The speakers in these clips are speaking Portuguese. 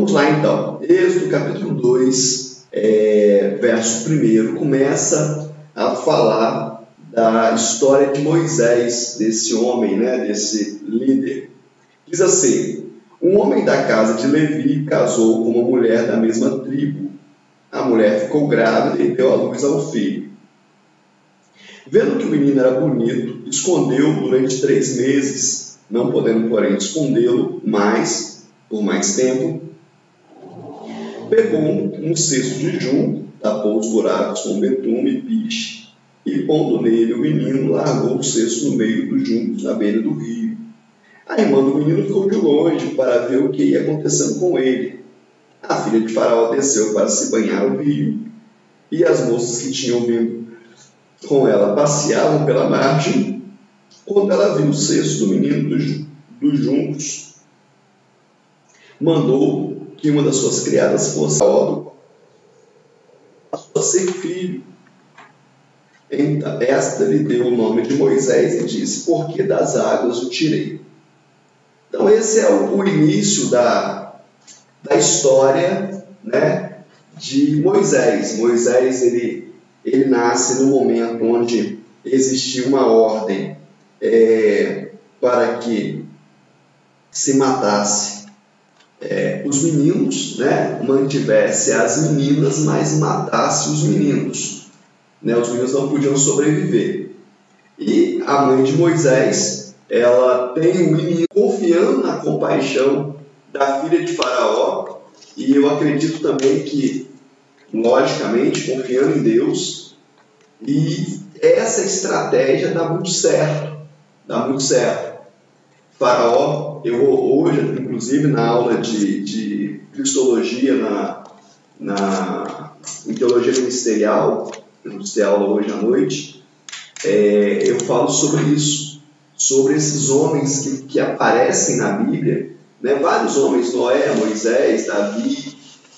Vamos lá então. Êxodo capítulo 2, é, verso 1, começa a falar da história de Moisés, desse homem, né, desse líder. Diz assim: Um homem da casa de Levi casou com uma mulher da mesma tribo. A mulher ficou grávida e deu à luz a um filho. Vendo que o menino era bonito, escondeu durante três meses, não podendo, porém, escondê-lo mais, por mais tempo, pegou um, cesto de junco, tapou os buracos com betume e piche, e pondo nele o menino, largou o cesto no meio dos juncos, na beira do rio. A irmã do menino ficou de longe para ver o que ia acontecendo com ele. A filha de Faraó desceu para se banhar no rio, e as moças que tinham vindo com ela passeavam pela margem. Quando ela viu o cesto do menino dos, dos juncos, mandou que uma das suas criadas fosse a a ser filho. Esta lhe deu o nome de Moisés e disse: Porque das águas o tirei. Então, esse é o, o início da, da história né, de Moisés. Moisés ele, ele nasce no momento onde existia uma ordem é, para que se matasse é, os meninos, né, mantivesse as meninas, mas matasse os meninos. Né, os meninos não podiam sobreviver. E a mãe de Moisés, ela tem o menino confiando na compaixão da filha de Faraó, e eu acredito também que, logicamente, confiando em Deus, e essa estratégia dá muito certo, dá muito certo. Faraó, eu hoje, inclusive na aula de, de cristologia, na, na, em teologia ministerial, eu vou ter aula hoje à noite, é, eu falo sobre isso, sobre esses homens que, que aparecem na Bíblia, né, vários homens, Noé, Moisés, Davi,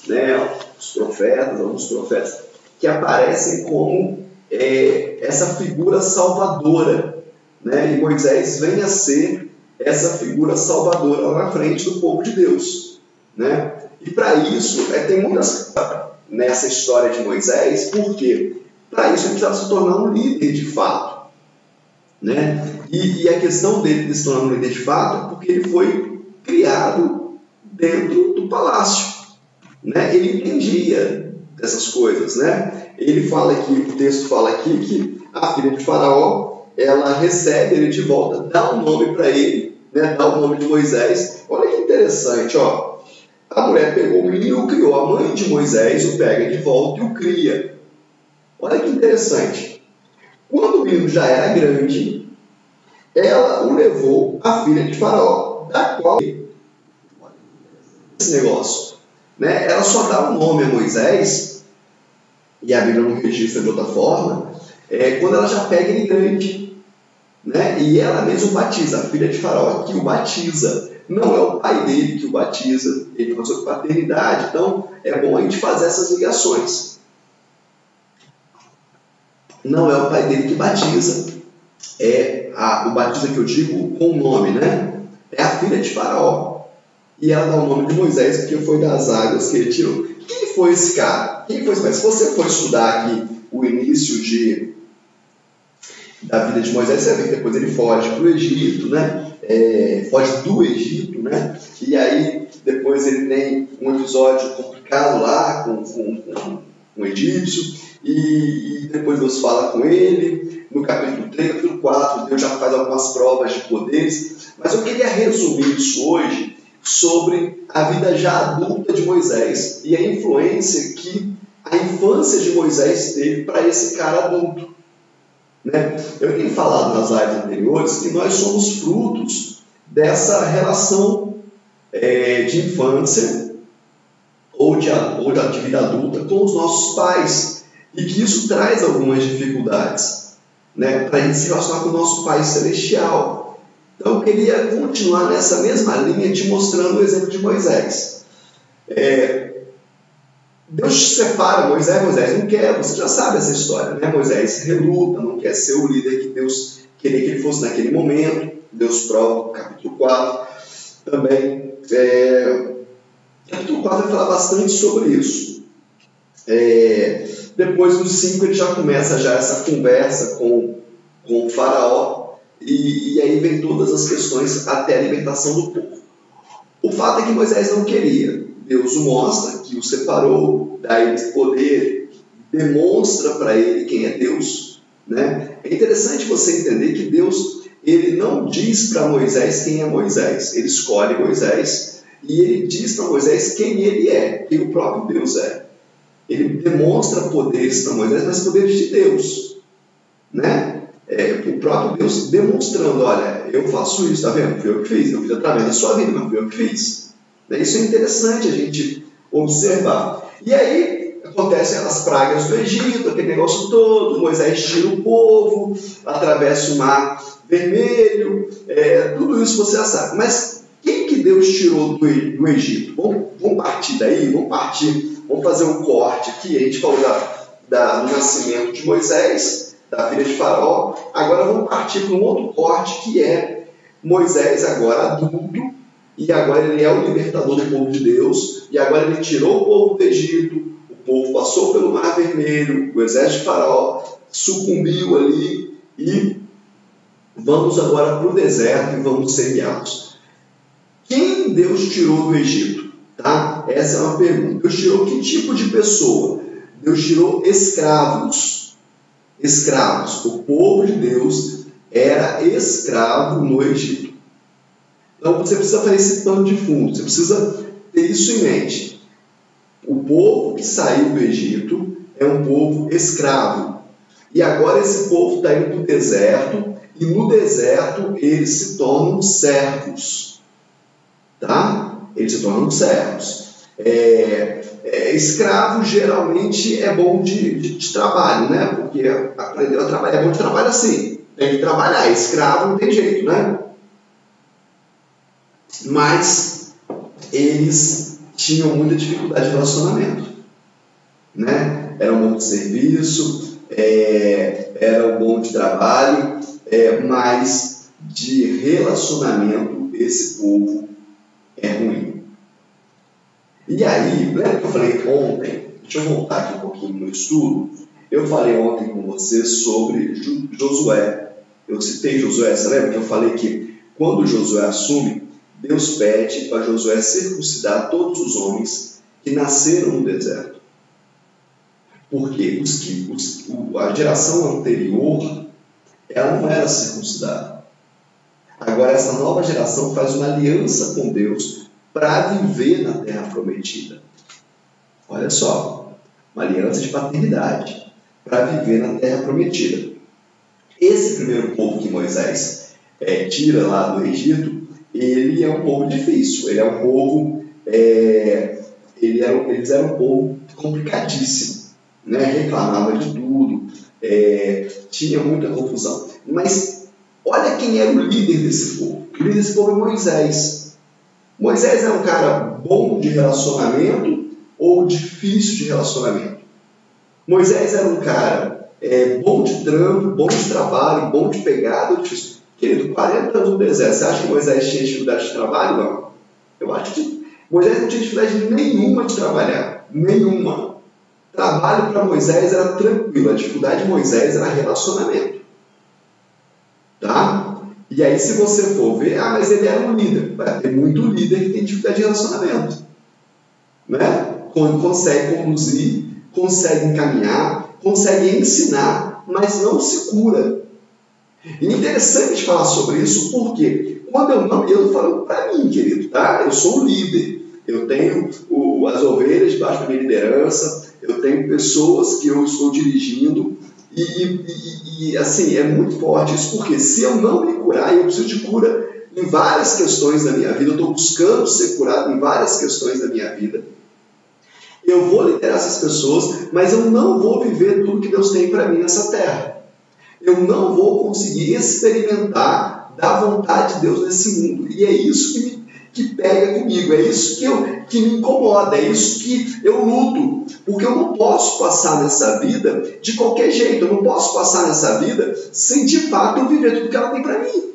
né, os profetas, alguns profetas, que aparecem como é, essa figura salvadora. Né, e Moisés vem a ser essa figura salvadora lá na frente do povo de Deus. Né? E para isso, é, tem muitas nessa história de Moisés, porque para isso ele precisava se tornar um líder de fato. Né? E, e, a questão dele de se tornar um líder de fato é porque ele foi criado dentro do palácio. Né? Ele entendia dessas coisas. Né? Ele fala aqui, o texto fala aqui que a filha de Faraó ela recebe ele de volta, dá um nome para ele né, dá o nome de Moisés. Olha que interessante, ó. A mulher pegou o menino, criou. A mãe de Moisés o pega de volta e o cria. Olha que interessante. Quando o menino já era grande, ela o levou à filha de Faraó, da qual esse negócio, né? Ela só dá o nome a Moisés e a Bíblia não registra de outra forma, é, quando ela já pega ele grande. Né? E ela mesma batiza, a filha de Faraó que o batiza. Não é o pai dele que o batiza, ele passou de paternidade, então é bom a gente fazer essas ligações. Não é o pai dele que batiza, é a, o batiza que eu digo com o nome, né? É a filha de Faraó. E ela dá o nome de Moisés porque foi das águas que ele tirou. Quem foi esse cara? Quem foi esse cara? Se você for estudar aqui o início de da vida de Moisés, você vê que depois ele foge para o Egito, né? É, foge do Egito, né? E aí depois ele tem um episódio complicado lá com, com, com um egípcio, e, e, depois Deus fala com ele. No capítulo 3, capítulo 4, Deus já faz algumas provas de poderes. Mas eu queria resumir isso hoje sobre a vida já adulta de Moisés e a influência que a infância de Moisés teve para esse cara adulto. Né? Eu tenho falado nas lives anteriores que nós somos frutos dessa relação é, de infância ou de, ou vida adulta com os nossos pais e que isso traz algumas dificuldades né, para a gente se relacionar com o nosso Pai Celestial. Então eu queria continuar nessa mesma linha te mostrando o exemplo de Moisés. É, Deus separa Moisés, Moisés não quer, você já sabe essa história, né? Moisés reluta, não quer ser o líder que Deus queria que ele fosse naquele momento. Deus prova, capítulo 4. Também é, Capítulo 4 vai falar bastante sobre isso. É, depois no 5 ele já começa já essa conversa com, com o faraó e, e aí vem todas as questões até a libertação do povo. O fato é que Moisés não queria. Deus o mostra, que o separou, dá ele poder, demonstra para ele quem é Deus. Né? É interessante você entender que Deus ele não diz para Moisés quem é Moisés, ele escolhe Moisés e ele diz para Moisés quem ele é, quem o próprio Deus é. Ele demonstra poderes para Moisés, mas poderes de Deus. Né? É, o próprio Deus demonstrando: olha, eu faço isso, tá vendo? Fui eu que fiz, eu fiz através da sua vida, mas fui eu que fiz. Né? Isso é interessante a gente observar. E aí acontecem as pragas do Egito, aquele negócio todo, Moisés tira o povo, atravessa o mar vermelho, é, tudo isso você já sabe. Mas quem que Deus tirou do, do Egito? Vamos, vamos partir daí, vamos partir, vamos fazer um corte aqui. A gente falou da, da, do nascimento de Moisés, da filha de Faraó. Agora vamos partir para um outro corte que é Moisés agora adulto e agora ele é o libertador do povo de Deus, e agora ele tirou o povo do Egito, o povo passou pelo Mar Vermelho, o exército de Faraó sucumbiu ali e Vamos agora para o deserto e vamos ser guiados. Quem Deus tirou do Egito? Tá? Essa é uma pergunta. Deus tirou que tipo de pessoa? Deus tirou escravos. Escravos. O povo de Deus era escravo no Egito. Então você precisa fazer esse pano de fundo, você precisa ter isso em mente. O povo que saiu do Egito é um povo escravo. E agora esse povo está indo para o deserto e no deserto eles se tornam servos. Tá? Eles se tornam servos. É, é, escravo geralmente é bom de, de, de, trabalho, né? Porque aprendeu a trabalhar. É bom de trabalho assim. Tem que trabalhar. Escravo não tem jeito, né? Mas eles tinham muita dificuldade de relacionamento. Né? Era um bom de serviço, é, era um bom de trabalho, é, mas de relacionamento esse povo é ruim. E aí, lembra que eu falei ontem? Deixa eu voltar aqui um pouquinho no estudo. Eu falei ontem com você sobre Josué. Eu citei Josué, você lembra que eu falei que quando Josué assume, Deus pede para Josué circuncidar todos os homens que nasceram no deserto. Porque os que, os, a geração anterior ela não era circuncidada. Agora, essa nova geração faz uma aliança com Deus para viver na terra prometida. Olha só, uma aliança de paternidade para viver na terra prometida. Esse primeiro povo que Moisés é, tira lá do Egito, ele é um povo difícil, ele é um povo, é, ele era, eles eram um povo complicadíssimo, né? reclamava de tudo, é, tinha muita confusão. Mas olha quem era o líder desse povo. O líder desse povo é Moisés. Moisés é um cara bom de relacionamento ou difícil de relacionamento. Moisés era um cara é, bom de trampo, bom de trabalho, bom de pegada. Difícil. Querido, 40 anos no deserto, você acha que Moisés tinha dificuldade de trabalho? Não. Eu acho que Moisés não tinha dificuldade nenhuma de trabalhar. Nenhuma. Trabalho para Moisés era tranquilo, a dificuldade de Moisés era relacionamento. Tá? E aí, se você for ver, ah, mas ele era um líder. Tem muito líder que tem dificuldade de relacionamento. Né? Consegue conduzir, consegue encaminhar, consegue ensinar, mas não se cura. E é interessante falar sobre isso, porque quando eu não, eu falo para mim, querido, tá? Eu sou um líder, eu tenho o, as ovelhas debaixo da minha liderança, eu tenho pessoas que eu estou dirigindo e, e, e, assim, é muito forte isso, porque se eu não me curar, eu preciso de cura em várias questões da minha vida, eu estou buscando ser curado em várias questões da minha vida, eu vou liderar essas pessoas, mas eu não vou viver tudo que Deus tem para mim nessa terra. Eu não vou conseguir experimentar da vontade de Deus nesse mundo. E é isso que me que pega comigo, é isso que, eu, que me incomoda, é isso que eu luto, porque eu não posso passar nessa vida de qualquer jeito, eu não posso passar nessa vida sem de fato viver tudo que ela tem para mim.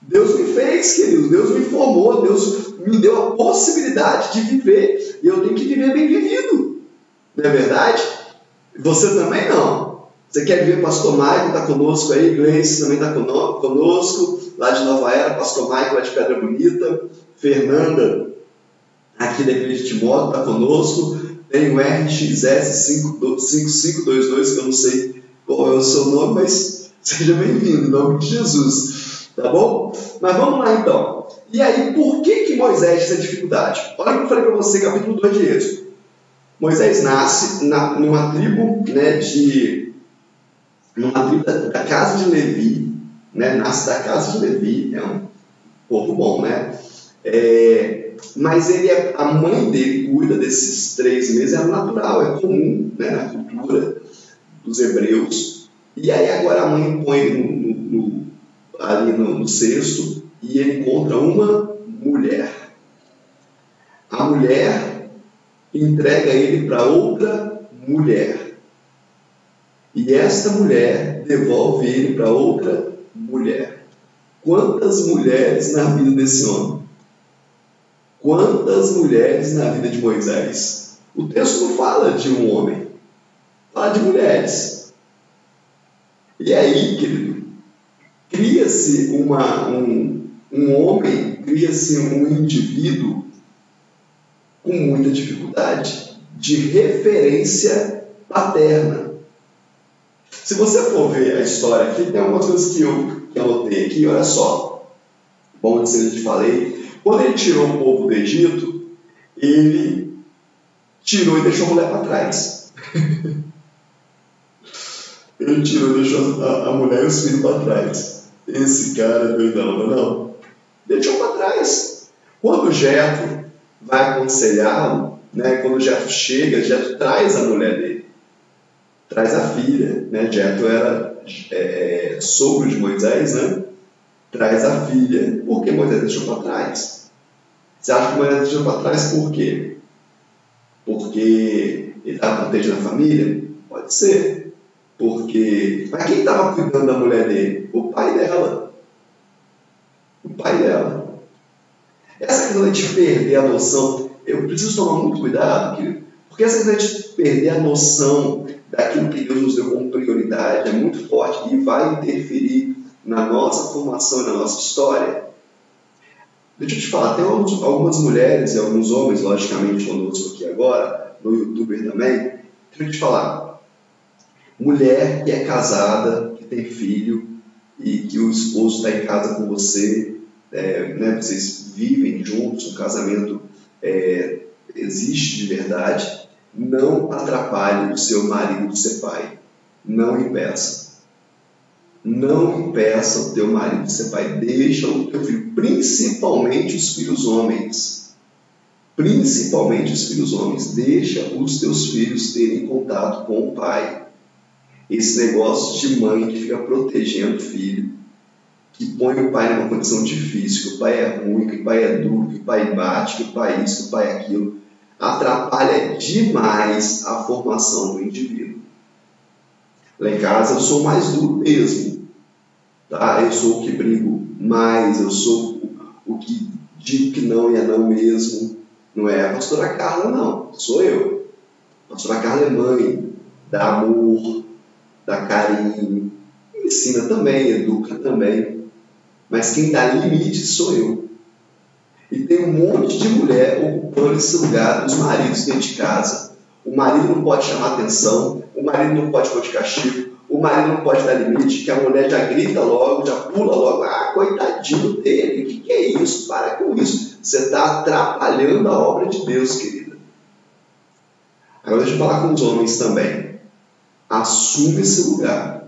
Deus me fez, querido, Deus me formou, Deus me deu a possibilidade de viver e eu tenho que viver bem vivido. Não é verdade? Você também não. Você quer ver Pastor Michael está conosco aí, Gleice também está conosco, lá de Nova Era, Pastor Michael lá de Pedra Bonita, Fernanda aqui da Igreja de Timóteo está conosco, tem o RXS5522, que eu não sei qual é o seu nome, mas seja bem-vindo, em nome de Jesus, tá bom? Mas vamos lá então. E aí, por que, que Moisés tinha dificuldade? Olha o que eu falei para você, capítulo 2 de Êxodo. Moisés nasce na, numa tribo né, de numa tribo da, casa de Levi, né? nasce da casa de Levi, é um povo bom, né? É, mas ele é, a mãe dele cuida desses três meses, é natural, é comum né, na cultura dos hebreus. E aí agora a mãe põe ele no, no, ali no, no cesto e ele encontra uma mulher. A mulher entrega ele para outra mulher. E esta mulher devolve ele para outra mulher. Quantas mulheres na vida desse homem? Quantas mulheres na vida de Moisés? O texto não fala de um homem, fala de mulheres. E aí, querido, cria-se um, um homem, cria-se um indivíduo com muita dificuldade de referência paterna. Se você for ver a história aqui, tem algumas coisas que eu, anotei aqui, olha só. Bom, antes eu te falei. Quando ele tirou o povo do Egito, ele tirou e deixou a mulher para trás. ele tirou e deixou a, a mulher e os filhos para trás. Esse cara é doidão, não, é não. Deixou para trás. Quando o Jefo vai aconselhá-lo, né, quando o Jefo chega, Jefo traz a mulher dele traz a filha, né? Era é, sogro de Moisés, né? Traz a filha, porque Moisés deixou para trás. Você acha que Moisés deixou para trás por quê? Porque ele estava protegendo a família? Pode ser. Porque. Mas quem estava cuidando da mulher dele? O pai dela. O pai dela. Essa questão de perder a noção, eu preciso tomar muito cuidado, querido, porque essa questão de perder a noção daquilo que Deus nos deu como prioridade é muito forte e vai interferir na nossa formação e na nossa história. Deixa eu te falar, tem algumas mulheres e alguns homens, logicamente, conosco aqui agora, no YouTube também. Deixa eu te falar. Mulher que é casada, que tem filho e que o esposo está em casa com você, é, né, vocês vivem juntos, um casamento é, existe de verdade não atrapalhe o seu marido de ser pai. Não impeça. Não impeça o teu marido de ser pai. Deixa o teu filho, principalmente os filhos homens. Principalmente os filhos homens. Deixa os teus filhos terem contato com o pai. Esse negócio de mãe que fica protegendo o filho, que põe o pai numa condição difícil, que o pai é ruim, que o pai é duro, que o pai bate, que o pai isso, que o pai é aquilo atrapalha demais a formação do indivíduo. Lá em casa eu sou mais duro mesmo. Tá? Eu sou o que brigo mais, eu sou o que digo que não e é não mesmo. Não é a pastora Carla, não. Sou eu. A pastora Carla é mãe, dá amor, dá carinho, ensina também, educa também. Mas quem dá limite sou eu. E tem um monte de mulher ocupando esse lugar dos maridos dentro de casa. O marido não pode chamar atenção, o marido não pode pôr de castigo, o marido não pode dar limite, que a mulher já grita logo, já pula logo, ah, coitadinho dele, o que, que é isso? Para com isso. Você está atrapalhando a obra de Deus, querida. Agora deixa eu falar com os homens também. Assume esse lugar.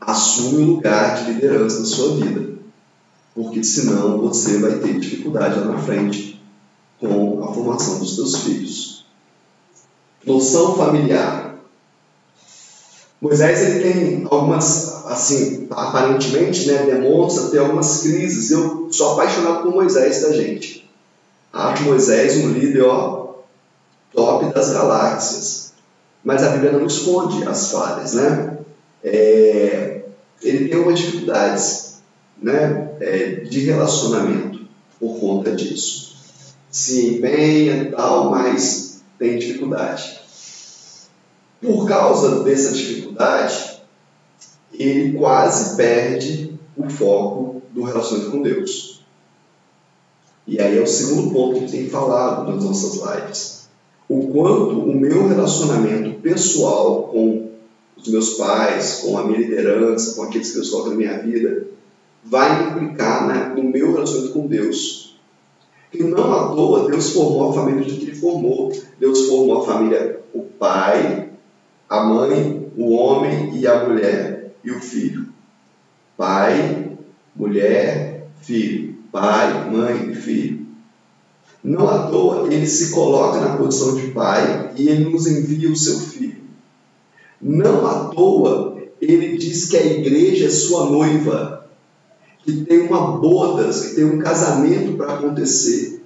Assume o lugar de liderança na sua vida porque senão você vai ter dificuldade lá na frente com a formação dos seus filhos. Noção familiar. Moisés ele tem algumas, assim, aparentemente, né, demonstra ter algumas crises. Eu sou apaixonado por Moisés, da gente? Acho Moisés um líder, ó, top das galáxias. Mas a Bíblia não esconde as falhas, né? É, ele tem algumas dificuldades né, é, de relacionamento por conta disso. Se empenha e tal, mas tem dificuldade. Por causa dessa dificuldade, ele quase perde o foco do relacionamento com Deus. E aí é o segundo ponto que tem falado nas nossas lives. O quanto o meu relacionamento pessoal com os meus pais, com a minha liderança, com aqueles que eu estou na minha vida, vai implicar né, no meu relacionamento com Deus. E não à toa Deus formou a família do que Ele formou. Deus formou a família, o pai, a mãe, o homem e a mulher e o filho. Pai, mulher, filho. Pai, mãe e filho. Não à toa ele se coloca na posição de pai e ele nos envia o seu filho. Não à toa ele diz que a igreja é sua noiva, que tem uma bodas, que tem um casamento para acontecer.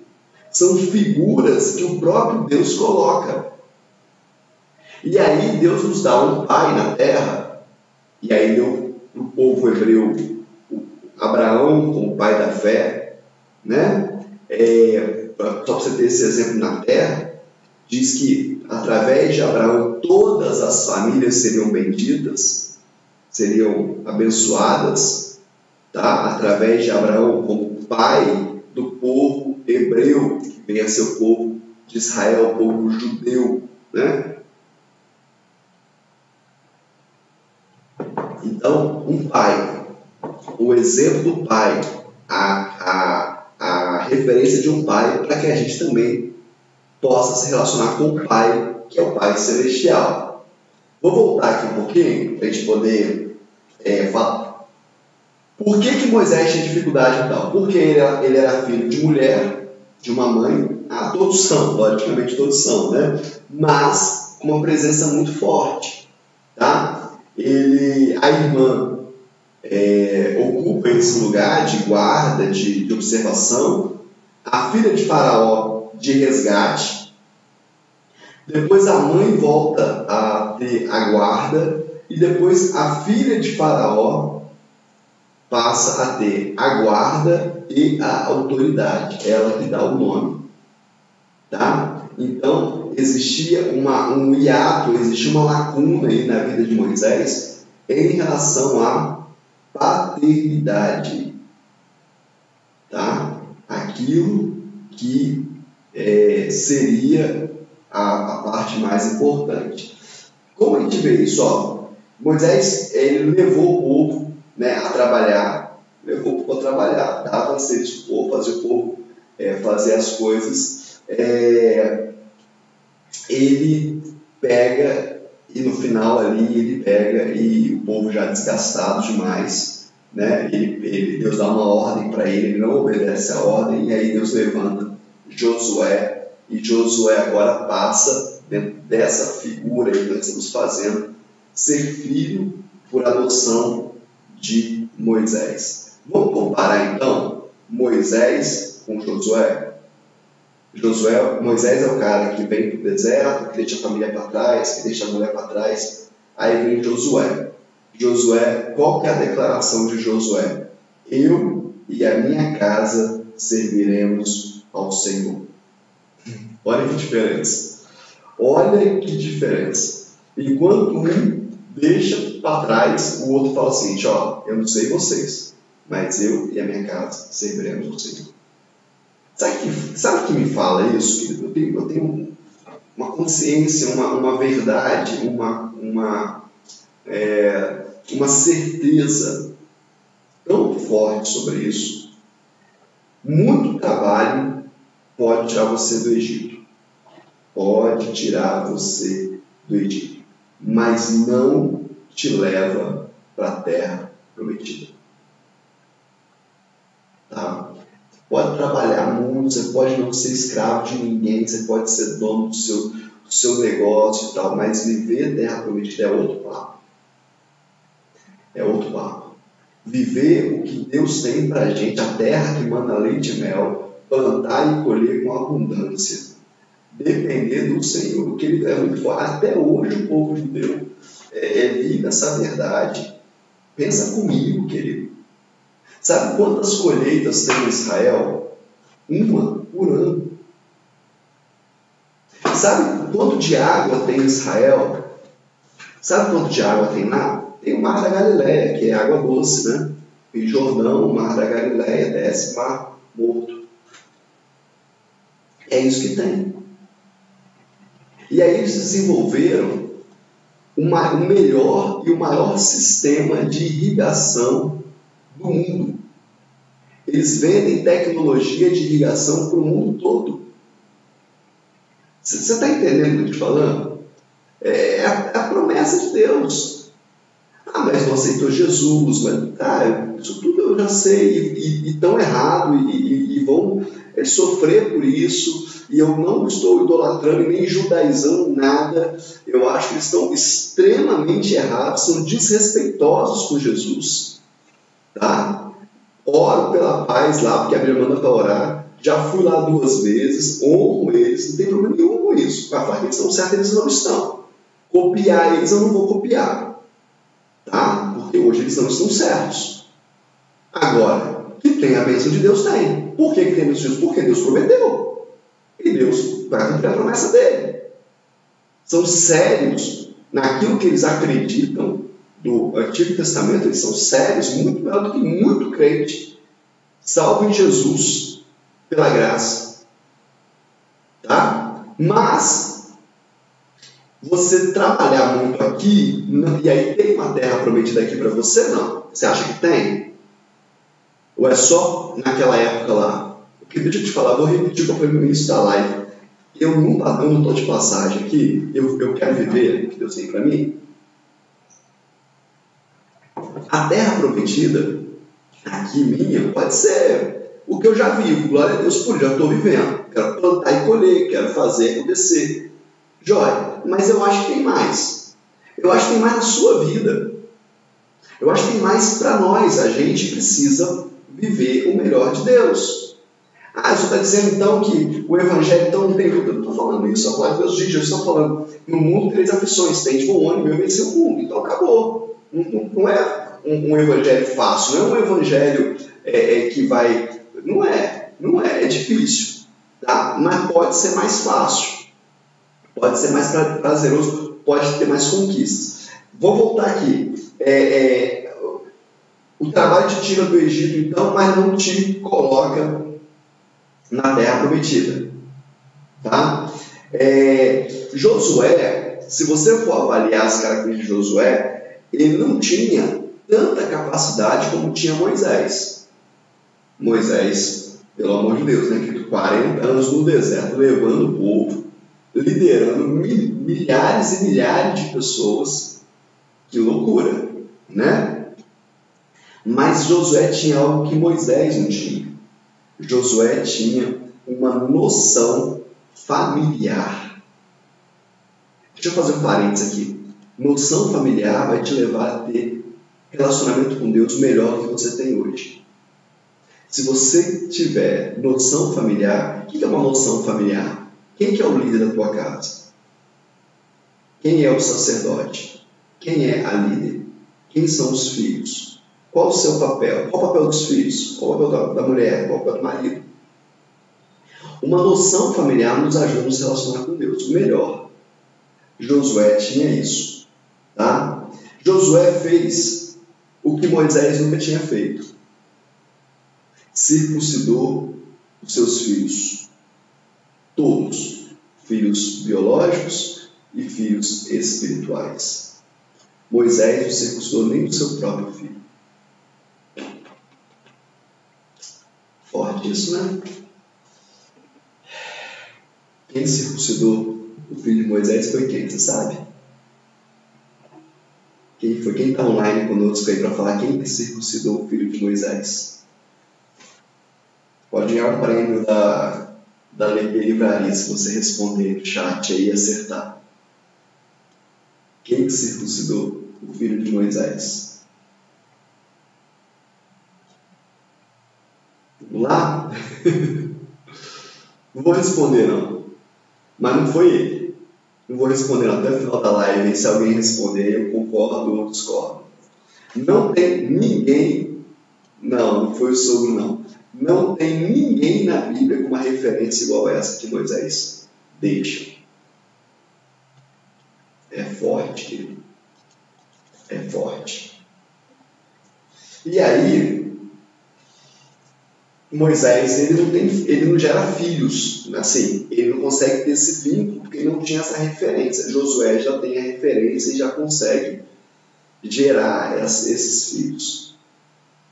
São figuras que o próprio Deus coloca. E aí Deus nos dá um pai na terra, e aí deu o povo hebreu Abraão como pai da fé, né? É, só para você ter esse exemplo na terra, diz que através de Abraão todas as famílias seriam benditas, seriam abençoadas, tá? através de Abraão como pai do povo hebreu, que vem a ser o povo de Israel, o povo judeu. Né? Então, um pai, o exemplo do pai, a, a, a referência de um pai, para que a gente também possa se relacionar com o Pai, que é o Pai Celestial. Vou voltar aqui um pouquinho para a gente poder é, falar. Por que, que Moisés tinha dificuldade então? Porque ele era, ele era filho de mulher, de uma mãe. Ah, todos são, logicamente todos são, né? Mas com uma presença muito forte. Tá? Ele, a irmã é, ocupa esse lugar de guarda, de, de observação. A filha de Faraó de resgate. Depois a mãe volta a ter a guarda e depois a filha de Faraó passa a ter a guarda e a autoridade, ela que dá o nome. Tá? Então, existia uma, um hiato, existia uma lacuna aí na vida de Moisés em relação à paternidade. Tá? Aquilo que é, seria a, a, parte mais importante. Como a gente vê isso? Ó, Moisés ele levou o povo né, a trabalhar, levou o povo a trabalhar, dava serviço para o povo, fazia o povo é, fazer as coisas. É, ele pega e no final ali ele pega e o povo já desgastado demais, né? Ele, ele Deus dá uma ordem para ele, ele não obedece a ordem e aí Deus levanta Josué, e Josué agora passa dentro dessa figura que nós estamos fazendo, ser filho por adoção de Moisés. Vamos comparar então Moisés com Josué? Josué, Moisés é o cara que vem para o deserto, que deixa a família para trás, que deixa a mulher para trás. Aí vem Josué. Josué, qual que é a declaração de Josué? Eu e a minha casa serviremos ao Senhor. Olha que diferença. Olha que diferença. Enquanto um deixa para trás, o outro fala assim: ó, eu não sei vocês, mas eu e a minha casa serviremos ao Senhor. Sabe que, sabe que me fala isso? Eu tenho, eu tenho uma consciência, uma, uma verdade, uma, uma, é, uma certeza tão forte sobre isso. Muito trabalho pode tirar você do Egito. Pode tirar você do Egito. Mas não te leva para a terra prometida. Tá? Pode trabalhar muito, você pode não ser escravo de ninguém, você pode ser dono do seu, do seu negócio e tal, mas viver a terra prometida é outro papo. É outro papo. Viver o que Deus tem para a gente, a terra que manda leite e mel, plantar e colher com abundância. Depender do Senhor, que Ele é muito forte. Até hoje o povo judeu é, é, vive essa verdade. Pensa comigo, querido. Sabe quantas colheitas tem em Israel? Uma por ano. Sabe quanto de água tem em Israel? Sabe quanto de água tem lá? Tem o Mar da Galileia, que é água doce, né? Em Jordão, o Mar da Galileia, desce mar morto. É isso que tem. E aí eles desenvolveram uma, o melhor e o maior sistema de irrigação do mundo. Eles vendem tecnologia de irrigação para o mundo todo. Você está entendendo o que eu estou falando? É a, é a, promessa de Deus. Ah, mas não aceitou Jesus, mas tá, isso tudo eu já sei, e estão errado, e, e, e vão é, sofrer por isso, e eu não estou idolatrando nem judaizando nada, eu acho que eles estão extremamente errados, são desrespeitosos com Jesus. Tá? Oro pela paz lá, porque a Bíblia manda para orar. Já fui lá duas vezes, honro eles, não tem problema nenhum com isso. Vai falar que eles estão certos, eles não estão. Copiar eles eu não vou copiar. Tá? Porque hoje eles não estão certos. Agora, que tem a bênção de Deus, tem. Por que, que tem bênção de Deus? Porque Deus prometeu. E Deus vai cumprir a promessa dele. São sérios naquilo que eles acreditam do Antigo Testamento, eles são sérios, muito melhor do que muito crente, salvo em Jesus, pela graça. Tá? Mas, você trabalhar muito aqui, e aí tem uma terra prometida aqui para você, não. Você acha que tem? Ou é só naquela época lá? Porque deixa eu te falar, vou repetir o que eu falei no início da live. Eu não estou de passagem aqui, eu, eu quero viver o que Deus tem para mim. A terra prometida, aqui minha, pode ser o que eu já vivo, glória a Deus por já estou vivendo. Quero plantar e colher, quero fazer acontecer. Jóia, mas eu acho que tem mais. Eu acho que tem mais na sua vida. Eu acho que tem mais para nós. A gente precisa viver o melhor de Deus. Ah, você está dizendo então que o Evangelho então não luta. Eu não estou falando isso, a palavra de Deus diz, Jesus está falando, no mundo três aflições, tem tipo um ônibus, eu venci o mundo, então acabou. Não, não, não é um, um, evangelho fácil, não é um evangelho é, é, que vai. Não é, não é, é difícil. Tá? Mas pode ser mais fácil, pode ser mais prazeroso, pode ter mais conquistas. Vou voltar aqui. É, é o trabalho te tira do Egito, então, mas não te coloca na terra prometida. Tá? É, Josué, se você for avaliar as características de Josué, ele não tinha tanta capacidade como tinha Moisés. Moisés, pelo amor de Deus, né, 40 anos no deserto, levando o povo, liderando milhares e milhares de pessoas. Que loucura, né? Mas Josué tinha algo que Moisés não tinha. Josué tinha uma noção familiar. Deixa eu fazer um parênteses aqui. Noção familiar vai te levar a ter relacionamento com Deus melhor do que você tem hoje. Se você tiver noção familiar, o que é uma noção familiar? Quem que é o líder da tua casa? Quem é o sacerdote? Quem é a líder? Quem são os filhos? Qual o seu papel? Qual o papel dos filhos? Qual o papel da, da mulher? Qual o papel do marido? Uma noção familiar nos ajuda a nos relacionar com Deus. Melhor, Josué tinha isso. Tá? Josué fez o que Moisés nunca tinha feito. Circuncidou os seus filhos. Todos. Filhos biológicos e filhos espirituais. Moisés não circuncidou nem o seu próprio filho. Forte isso, né? Quem circuncidou o filho de Moisés foi quem? Você sabe? Quem foi? Quem está online conosco aí para falar quem circuncidou o filho de Moisés? Pode ganhar um prêmio da, da Livraria se você responder no chat aí e acertar. Quem circuncidou o filho de Moisés? lá? não vou responder não. Mas não foi ele. Não vou responder até o final da live. Se alguém responder, eu concordo ou discordo. Não tem ninguém Não, não foi o sogro, não. Não tem ninguém na Bíblia com uma referência igual a essa que Moisés deixa. É forte, querido. É forte. E aí, Moisés ele não, tem, ele não gera filhos, assim, ele não consegue ter esse vínculo porque ele não tinha essa referência. Josué já tem a referência e já consegue gerar esses filhos.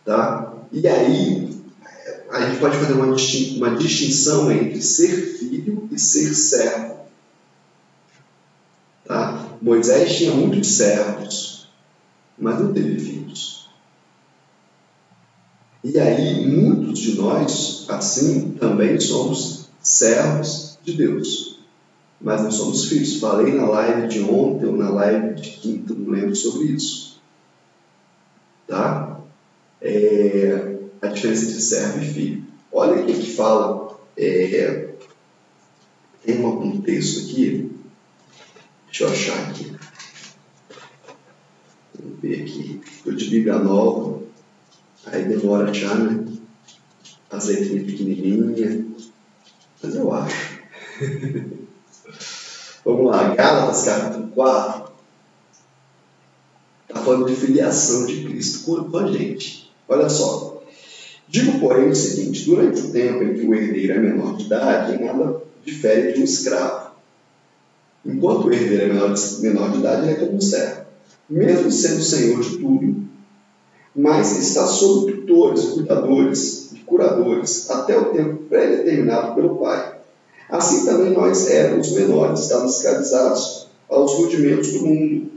Tá? E aí, a gente pode fazer uma, uma distinção entre ser filho e ser servo. Tá? Moisés tinha muitos servos, mas não teve filhos. E aí, muitos de nós, assim, também somos servos de Deus, mas não somos filhos. Falei na live de ontem ou na live de quinta, não lembro sobre isso. Tá? É, a diferença entre servo e filho. Olha o que, fala. É, tem um texto aqui. Deixa eu achar aqui. Vamos ver aqui. Estou de Bíblia nova. Aí demora achar, né? As letrinhas pequenininhas. Mas eu acho. Vamos lá. Gálatas capítulo 4. Está falando de filiação de Cristo com a gente. Olha só. Digo, porém, o seguinte: durante o tempo em que o herdeiro é menor de idade, nada difere de um escravo. Enquanto o herdeiro é menor de, menor de idade, ele é como um servo, mesmo sendo senhor de tudo, mas está sob tutores, cuidadores e curadores até o tempo pré-determinado pelo Pai. Assim também nós éramos menores, estávamos escravizados aos rudimentos do mundo.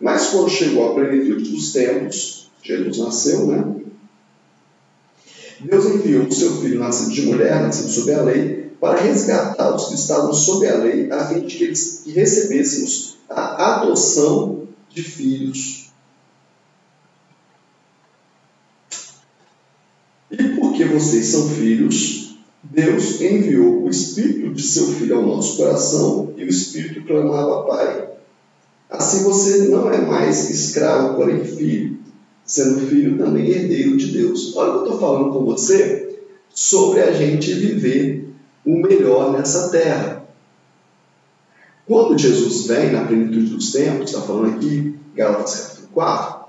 Mas quando chegou a plenitude dos tempos, Jesus nasceu, né? Deus enviou o seu filho nascido de mulher, nascido sob a lei, para resgatar os que estavam sob a lei, a fim de que, eles, que recebêssemos a adoção de filhos. E porque vocês são filhos, Deus enviou o Espírito de seu Filho ao nosso coração e o Espírito clamava Pai. Assim você não é mais escravo, porém filho sendo filho também herdeiro de Deus. Olha o que eu estou falando com você sobre a gente viver o melhor nessa terra. Quando Jesus vem na plenitude dos tempos, está falando aqui, Gálatas capítulo 4,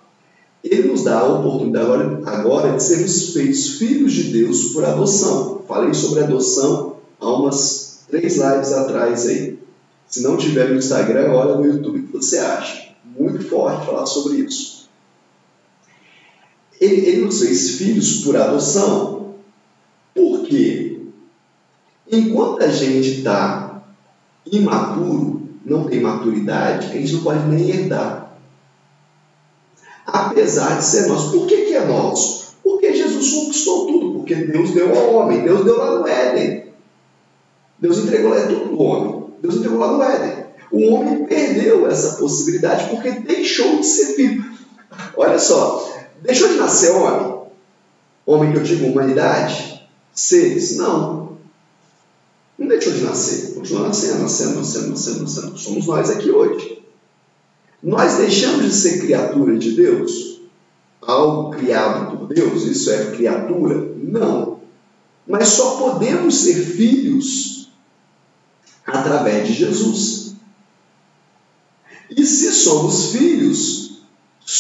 ele nos dá a oportunidade agora, de sermos feitos filhos de Deus por adoção. Falei sobre adoção há umas três lives atrás aí. Se não tiver no Instagram, olha no YouTube o que você acha. Muito forte falar sobre isso. Ele, ele nos fez filhos por adoção. Por quê? Enquanto a gente está imaturo, não tem maturidade, a gente não pode nem herdar. Apesar de ser nosso. Por que, que é nosso? Porque Jesus conquistou tudo, porque Deus deu ao homem, Deus deu lá no Éden. Deus entregou é tudo do homem. Deus entregou lá no Éden. O homem perdeu essa possibilidade porque deixou de ser filho. Olha só, Deixou de nascer homem? Homem que eu digo humanidade? Seres? Não. Não deixou de nascer. Continua nascendo, nascendo, nascendo, nascendo, nascendo. Somos nós aqui hoje. Nós deixamos de ser criatura de Deus? Algo criado por Deus? Isso é criatura? Não. Mas só podemos ser filhos através de Jesus. E se somos filhos,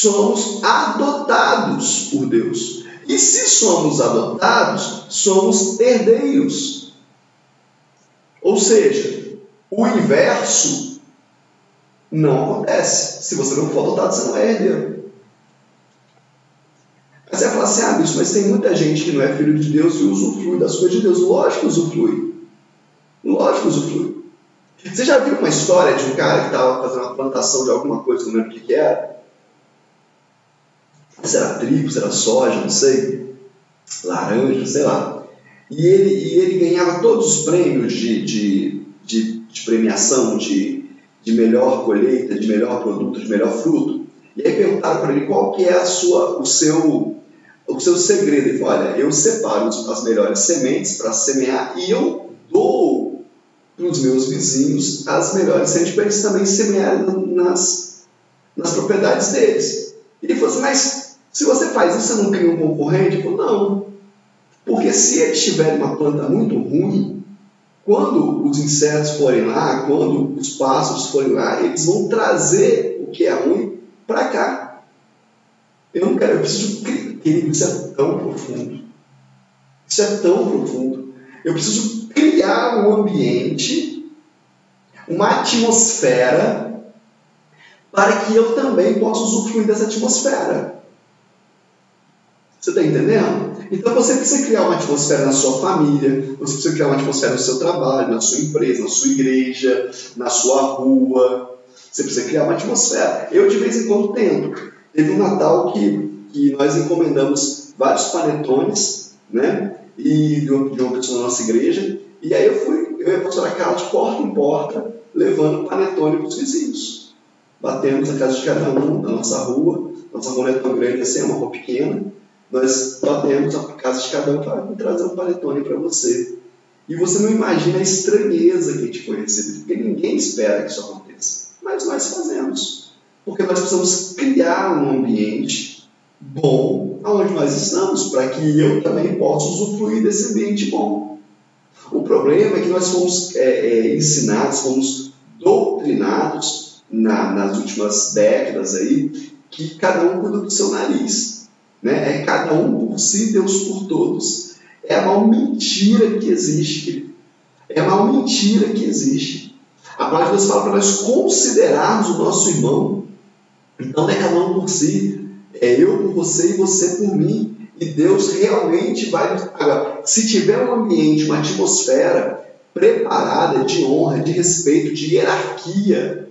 somos adotados por Deus. E se somos adotados, somos herdeiros. Ou seja, o inverso não acontece. Se você não for adotado, você não é herdeiro. Aí você vai falar assim, ah, mas tem muita gente que não é filho de Deus e usufrui das coisas de Deus. Lógico usufrui. Lógico usufrui. Você já viu uma história de um cara que estava fazendo uma plantação de alguma coisa, não lembro o que era? Se era trigo, se era soja, não sei, laranja, sei lá. E ele, e ele ganhava todos os prêmios de, de, de, de premiação, de, de melhor colheita, de melhor produto, de melhor fruto. E aí perguntaram para ele qual que é a sua, o seu o seu segredo. Ele falou, olha, eu separo as melhores sementes para semear e eu dou para os meus vizinhos as melhores sementes para eles também semearem nas, nas propriedades deles. Ele falou assim, mas Se você faz isso, você não cria um concorrente? Não. Porque se eles tiverem uma planta muito ruim, quando os insetos forem lá, quando os pássaros forem lá, eles vão trazer o que é ruim para cá. Eu não quero, eu preciso, querido, isso é tão profundo. Isso é tão profundo. Eu preciso criar um ambiente, uma atmosfera, para que eu também possa usufruir dessa atmosfera. Você está entendendo? Então você precisa criar uma atmosfera na sua família, você precisa criar uma atmosfera no seu trabalho, na sua empresa, na sua igreja, na sua rua. Você precisa criar uma atmosfera. Eu de vez em quando tento. Teve um Natal que, que nós encomendamos vários panetones, né? E de uma, de uma pessoa da nossa igreja. E aí eu fui, eu e a pastora Carla de porta em porta, levando panetone para os vizinhos. Batemos a casa de cada um, na nossa rua. Nossa rua não é tão grande assim, é uma rua pequena nós batemos a casa de cada um para trazer um panetone para você. E você não imagina a estranheza que a gente foi porque ninguém espera que isso aconteça. Mas nós fazemos. Porque nós precisamos criar um ambiente bom onde nós estamos, para que eu também possa usufruir desse ambiente bom. O problema é que nós fomos é, é, ensinados, fomos doutrinados na, nas últimas décadas aí, que cada um cuida do seu nariz né? é cada um por si, Deus por todos. É a maior mentira que existe. É a maior mentira que existe. A palavra de Deus fala para nós considerarmos o nosso irmão. Então não é cada um por si, é eu por você e você por mim. E Deus realmente vai. Agora, se tiver um ambiente, uma atmosfera preparada de honra, de respeito, de hierarquia,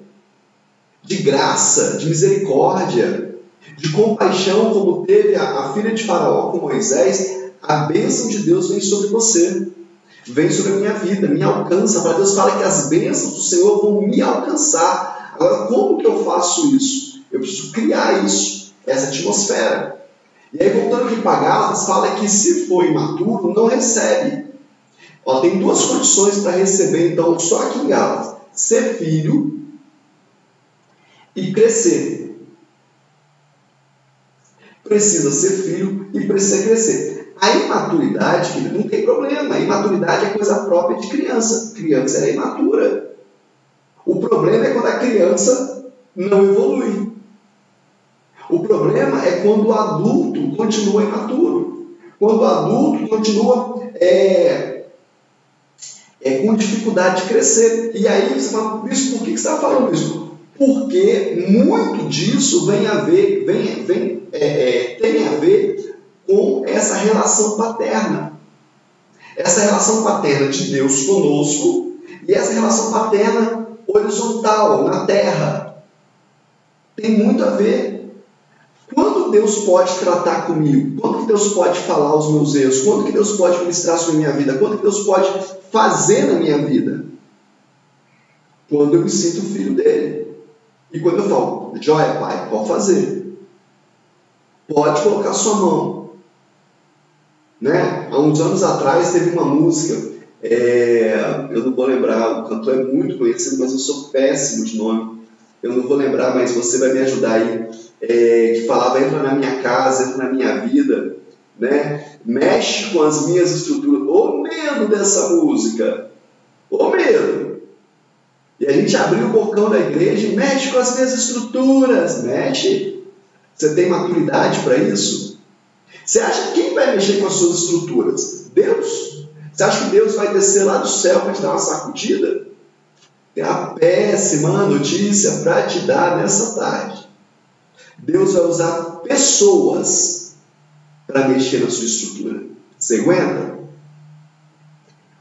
de graça, de misericórdia, de compaixão, como teve a, a filha de Faraó com Moisés, a bênção de Deus vem sobre você, vem sobre a minha vida, me alcança. Para Deus fala que as bênçãos do Senhor vão me alcançar. Agora, como que eu faço isso? Eu preciso criar isso, essa atmosfera. E aí, voltando aqui para Gálatas, fala que se for imaturo, não recebe. Ó, tem duas condições para receber, então, só aqui em Gálatas: ser filho e crescer precisa ser filho e precisa crescer. A imaturidade, não tem problema. A imaturidade é coisa própria de criança. Criança é imatura. O problema é quando a criança não evolui. O problema é quando o adulto continua imaturo. Quando o adulto continua é, é, com dificuldade de crescer. E aí você fala, isso, por que você está falando isso? Porque muito disso vem a ver, vem, vem é, é, tem a ver com essa relação paterna. Essa relação paterna de Deus conosco e essa relação paterna horizontal, na terra. Tem muito a ver. Quando Deus pode tratar comigo? Quando que Deus pode falar aos meus erros? Quando que Deus pode ministrar sobre a minha vida? Quando que Deus pode fazer na minha vida? Quando eu me sinto filho dele. E quando eu falo, joia, pai, pode fazer pode colocar sua mão. Né? Há uns anos atrás teve uma música, é, eu não vou lembrar, o cantor é muito conhecido, mas eu sou péssimo de nome. Eu não vou lembrar, mas você vai me ajudar aí. É, que falava: entra na minha casa, entra na minha vida, né? mexe com as minhas estruturas. O medo dessa música! O medo! E a gente abriu o bocão da igreja e mexe com as minhas estruturas. Mexe. Você tem maturidade para isso? Você acha que quem vai mexer com as suas estruturas? Deus? Você acha que Deus vai descer lá do céu para te dar uma sacudida? Tem uma péssima notícia para te dar nessa tarde. Deus vai usar pessoas para mexer na sua estrutura. Você aguenta?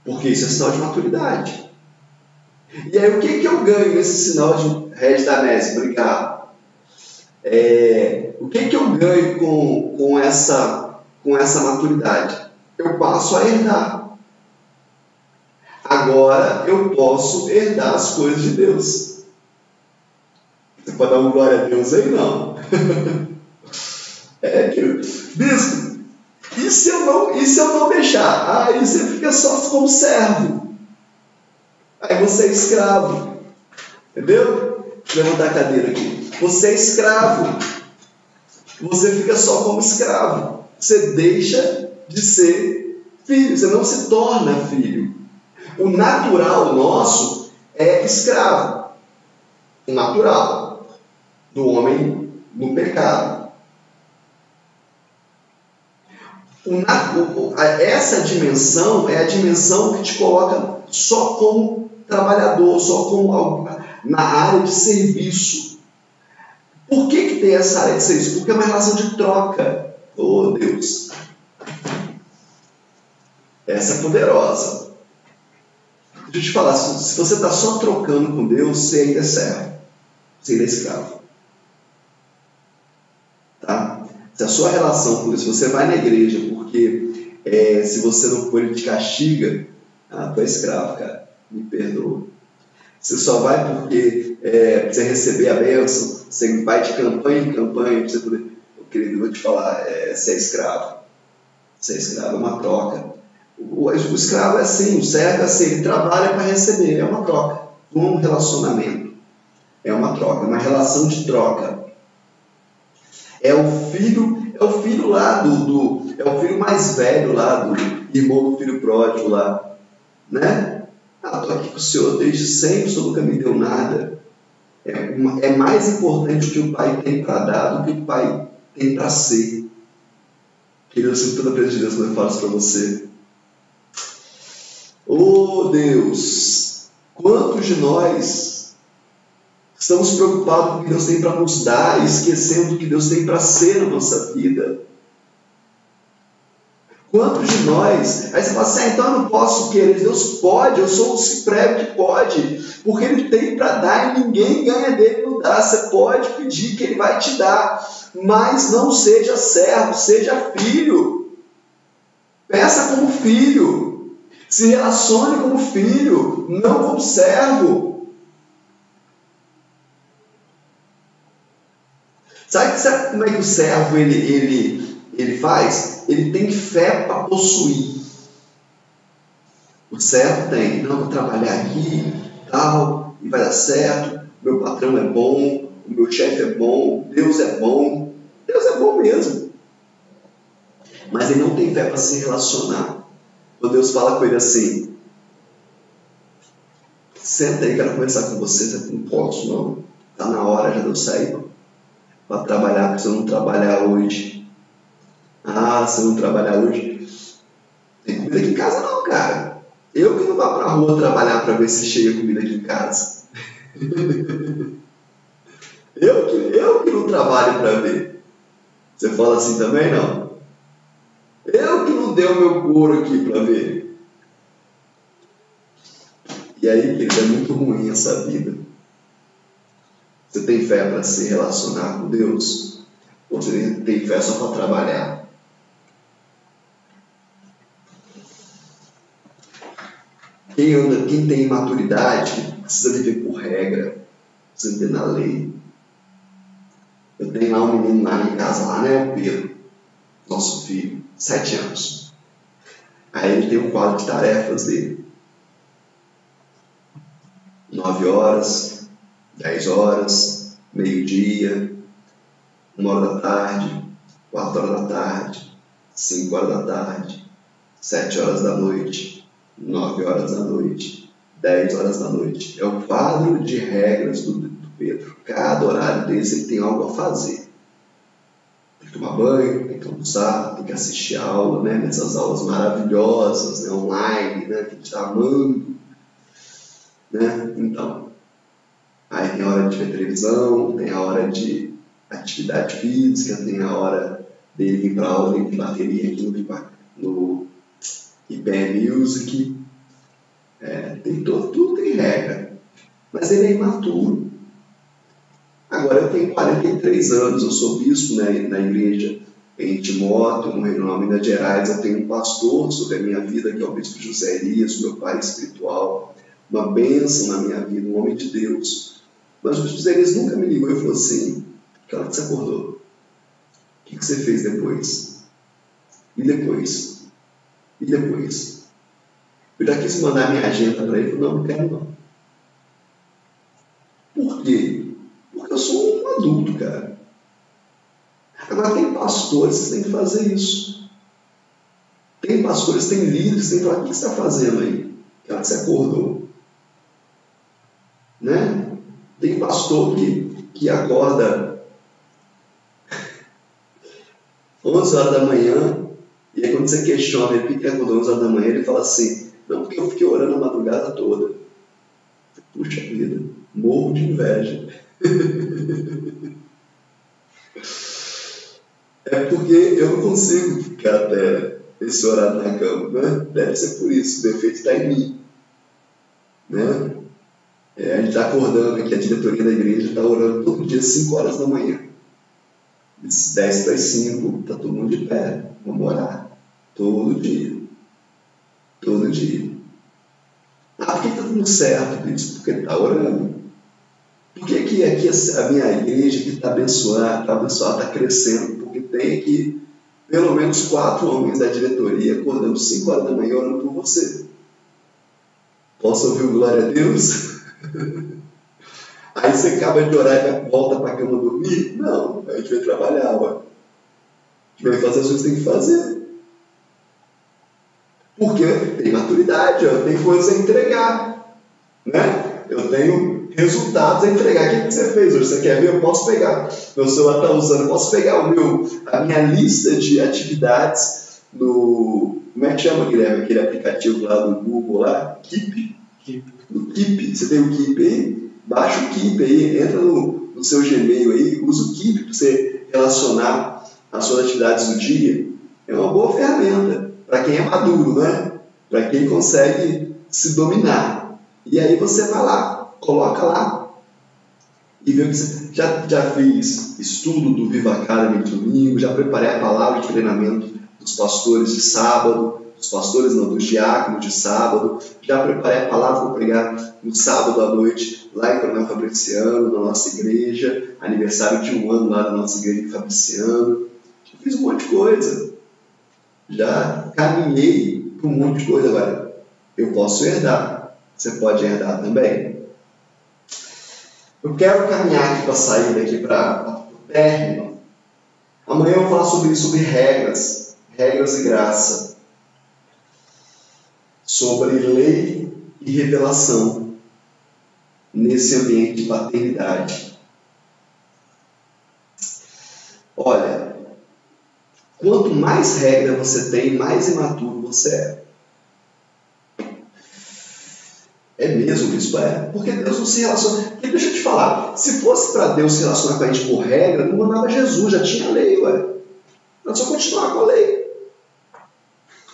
Porque isso é sinal de maturidade. E aí, o que, que eu ganho nesse sinal de Regis Danese? Obrigado. É, o que, que eu ganho com, com, essa, com essa maturidade? Eu passo a herdar. Agora eu posso herdar as coisas de Deus. Você pode dar uma glória a Deus aí? Não. é que, bispo, e se eu não, e se eu não deixar? Aí você fica só como servo. Você é escravo. Entendeu? Vou levantar a cadeira aqui. Você é escravo. você fica só como escravo. Você deixa de ser filho, você não se torna filho. O natural nosso é escravo. O natural do homem no pecado. essa dimensão é a dimensão que te coloca só como trabalhador, só como na área de serviço. Por que, que tem essa área de serviço? Porque é uma relação de troca. Oh Deus! Essa é poderosa. Deixa eu te falar, se você está só trocando com Deus, você ainda é servo. Você ainda é escravo. Tá? Se a sua relação com Deus, se você vai na igreja porque é, se você não for, ele te castiga, ah, tu é escravo, cara. Me perdoa. Você só vai porque é, você receber a bênção, você vai de campanha em campanha, você poder. querido, eu vou te falar, é, você é escravo. Você é escravo, é uma troca. O, o escravo é assim, o servo é assim, ele trabalha para receber, é uma troca. Um relacionamento. É uma troca, é uma relação de troca. É o filho, é o filho lá do, do é o filho mais velho lá do irmão do filho pródigo lá, né? Estou aqui com o Senhor desde sempre, o Senhor nunca me deu nada. É, é mais importante o que o pai tem para dar do que o pai tem para ser. Querido, eu sinto a presença de Deus quando eu falo isso para você. Oh Deus, quantos de nós estamos preocupados com o que Deus tem para nos dar, esquecendo o que Deus tem para ser na nossa vida? Quantos de nós? Aí você fala assim, ah, então eu não posso querer. Deus pode, eu sou o prego que pode, porque Ele tem para dar e ninguém ganha dele não dá. Você pode pedir que Ele vai te dar, mas não seja servo, seja filho. Peça como filho, se relacione como filho, não como servo. Sabe, sabe como é que o servo ele, ele, ele faz? ele tem fé para possuir. O certo tem, não, vou trabalhar aqui, tal, e vai dar certo, meu patrão é bom, o meu chefe é bom, Deus é bom. Deus é bom mesmo. Mas ele não tem fé para se relacionar. Quando Deus fala com ele assim, senta aí, quero conversar com você, não posso não. Está na hora já de eu sair para trabalhar, porque se eu não trabalhar hoje, ah, se eu não trabalhar hoje, tem comida aqui em casa não, cara. Eu que não vá pra rua trabalhar para ver se chega comida aqui em casa. eu, que, eu que não trabalho para ver. Você fala assim também, não? Eu que não dei o meu couro aqui para ver. E aí, querido, é muito ruim essa vida. Você tem fé para se relacionar com Deus? Ou você tem fé só para trabalhar? Quem, anda, quem tem maturidade precisa viver por regra, precisa viver na lei. Eu tenho lá um menino na minha casa, lá, né? O Pedro, nosso filho, sete anos. Aí ele tem um quadro de tarefas dele. Nove horas, dez horas, meio-dia, uma hora da tarde, quatro horas da tarde, cinco horas da tarde, sete horas da noite, 9 horas da noite, 10 horas da noite. É o quadro de regras do, do Pedro. Cada horário desse ele tem algo a fazer. Tem que tomar banho, tem que almoçar, tem que assistir a aula, né? Nessas aulas maravilhosas, né? online, né? Que a gente está amando. Né? Então, aí tem a hora de ver televisão, tem a hora de atividade física, tem a hora dele ir para aula de bateria aqui no, no IBM Music, é, tem todo, tudo tem regra. Mas ele é imaturo. Agora, eu tenho 43 anos, eu sou bispo né, na igreja em Timóteo, no Reino de Minas Gerais. Eu tenho um pastor sobre a minha vida, que é o bispo José Elias, meu pai espiritual. Uma bênção na minha vida, um homem de Deus. Mas o bispo José Elias nunca me ligou e falou assim: que hora você acordou? O que você fez depois? E depois? E depois? Eu já quis mandar minha agenda para ele, não, não quero não. Por quê? Porque eu sou um adulto, cara. Agora, tem pastores que têm que fazer isso. Tem pastores, tem líderes que têm que falar: o que você está fazendo aí? Que hora que você acordou? Né? Tem pastor que, que acorda 11 horas da manhã, você questiona ele que acordou 11 horas da manhã, ele fala assim: não, porque eu fiquei orando a madrugada toda. Puxa vida, morro de inveja. é porque eu não consigo ficar até esse horário na cama, né? Deve ser por isso, o defeito está em mim. Né? É, a gente está acordando aqui, a diretoria da igreja está orando todo dia às 5 horas da manhã. 10 para as 5, está todo mundo de pé, vamos orar. Todo dia. Todo dia. Ah, por que está dando certo? Porque está orando. Por que, que aqui a minha igreja que está abençoada, está abençoada, está crescendo? Porque tem aqui pelo menos quatro homens da diretoria acordando 5 horas da manhã orando por você. Posso ouvir o glória a Deus? Aí você acaba de orar e volta para a cama dormir? Não, a gente vai trabalhar, ué. A gente vai fazer as coisas que tem que fazer. Porque tem maturidade, eu tenho coisas a entregar. Né? Eu tenho resultados a entregar. O que você fez hoje? Você quer ver? Eu posso pegar. Meu celular está usando, eu posso pegar o meu, a minha lista de atividades no. Como é que chama, Guilherme? Aquele aplicativo lá do Google lá? Keep? Keep. No Keep. Você tem o Keep aí? Baixa o Keep aí, entra no, no seu Gmail aí, usa o Keep para você relacionar as suas atividades do dia. É uma boa ferramenta para quem é maduro, né? Para quem consegue se dominar. E aí você vai lá, coloca lá e vê o que você. Já, já fiz estudo do Viva Academy de domingo, já preparei a palavra de treinamento dos pastores de sábado, dos pastores não, dos diáconos de sábado, já preparei a palavra para pregar no sábado à noite, lá em Coronel Fabriciano, na nossa igreja, aniversário de um ano lá da nossa igreja de Fabriciano. Já fiz um monte de coisa. Já caminhei por um monte de coisa agora. Eu posso herdar. Você pode herdar também. Eu quero caminhar aqui para sair daqui para o término. Amanhã eu vou falar sobre, sobre regras, regras e graça. Sobre lei e revelação nesse ambiente de paternidade. Olha, quanto mais regra você tem, mais imaturo você é. É mesmo isso, é. Porque Deus não se relaciona. Porque deixa eu te falar, se fosse para Deus se relacionar com a gente por regra, não mandava Jesus, já tinha lei, ué. Nós só continuar com a lei.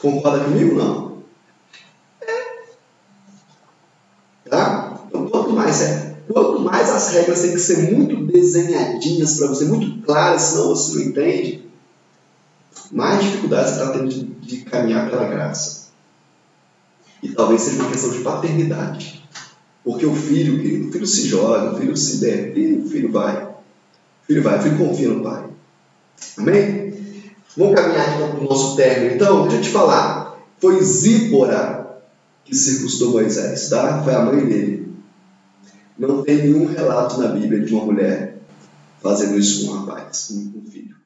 Concorda comigo? Não. É. Tá? Então, quanto mais é. Quanto mais as regras têm que ser muito desenhadinhas para você, muito claras, senão você não entende, mais dificuldades você está tendo de, de caminhar pela graça. E talvez seja uma questão de paternidade. Porque o filho, querido, o filho se joga, o filho se der, e o filho vai. O filho vai, o filho confia no pai. Amém? Vamos caminhar aqui para o nosso término. Então, deixa eu te falar. Foi Zípora que circuncidou Moisés, tá? Foi a mãe dele. Não tem nenhum relato na Bíblia de uma mulher fazendo isso com um rapaz, com um filho.